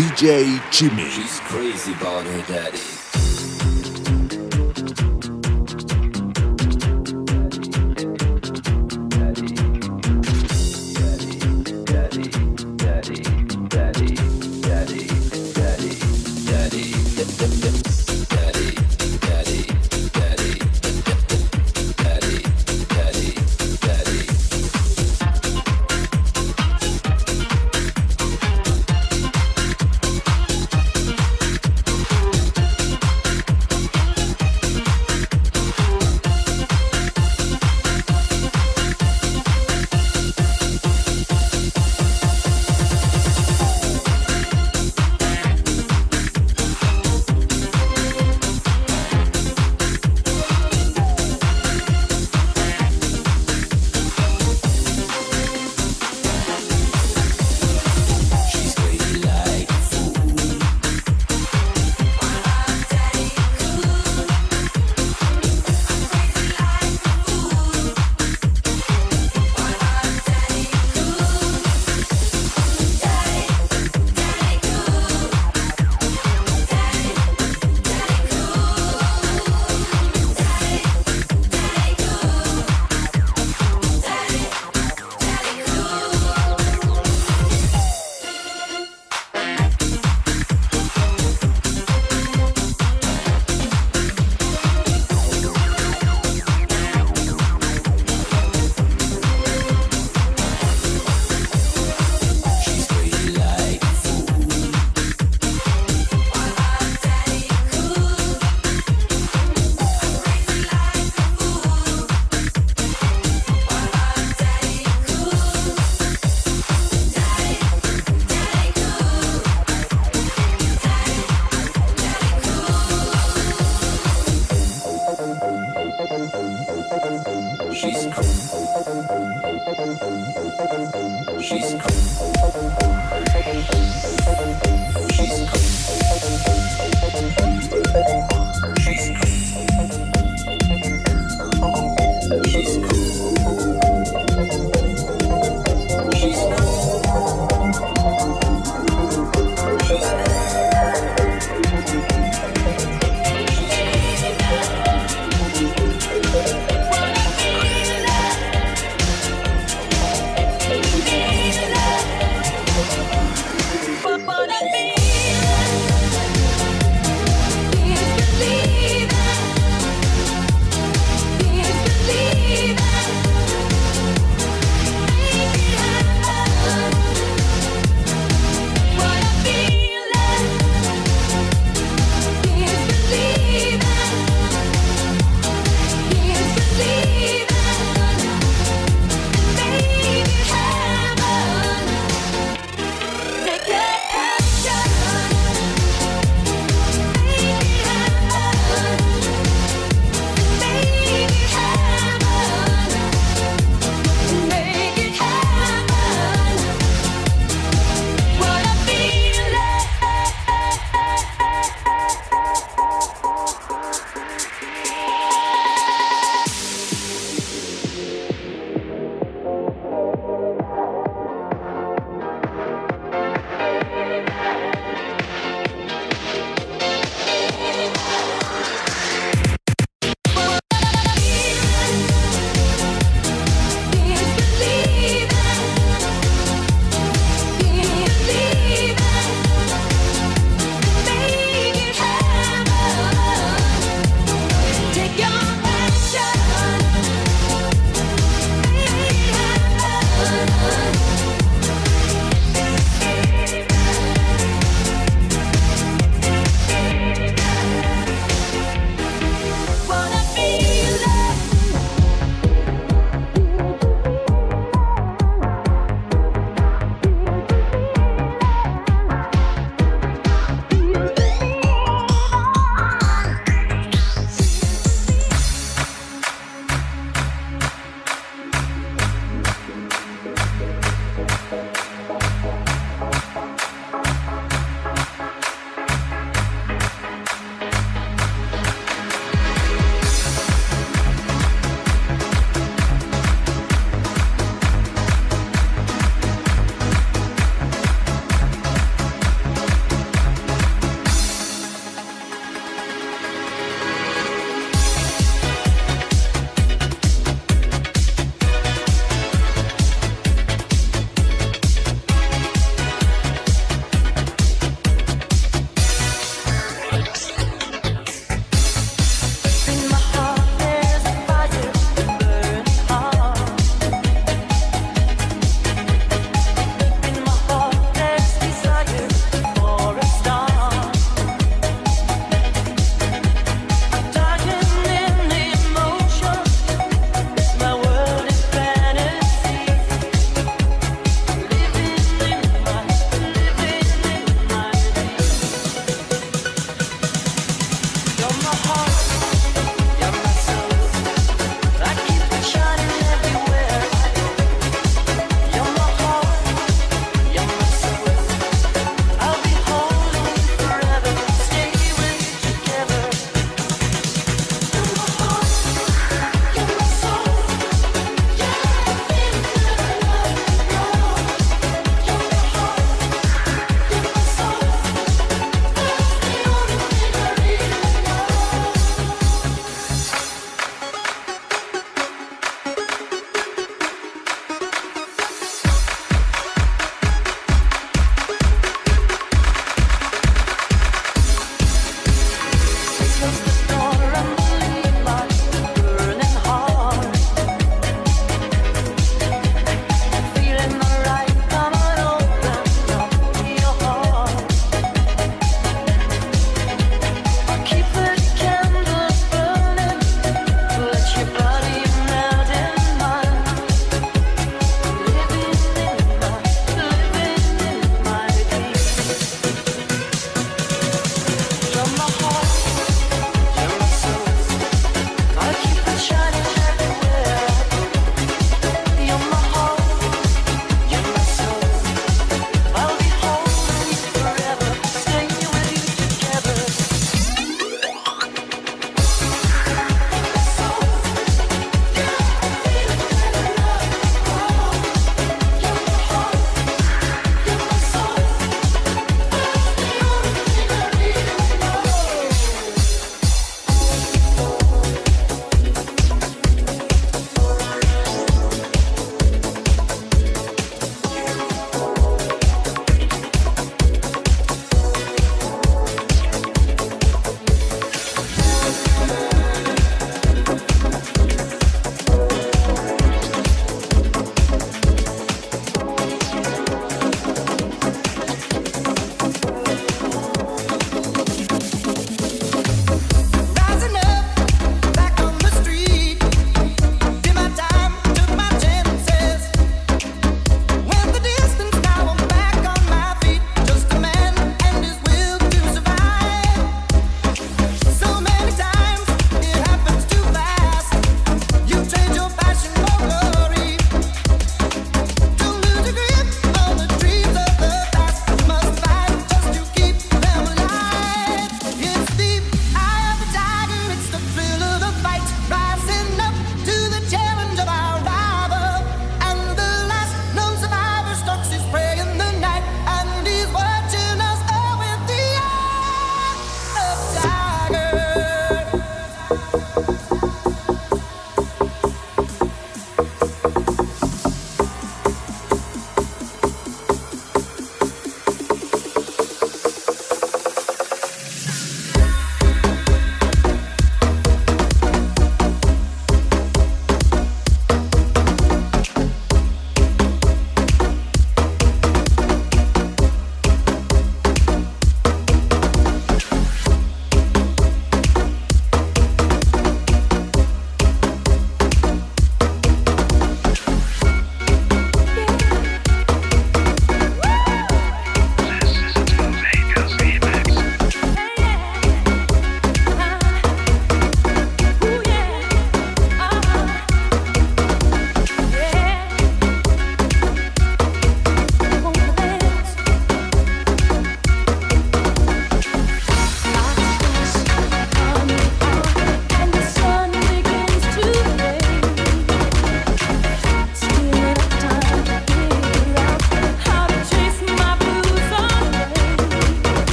DJ Jimmy. She's crazy about her daddy.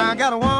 I got a one.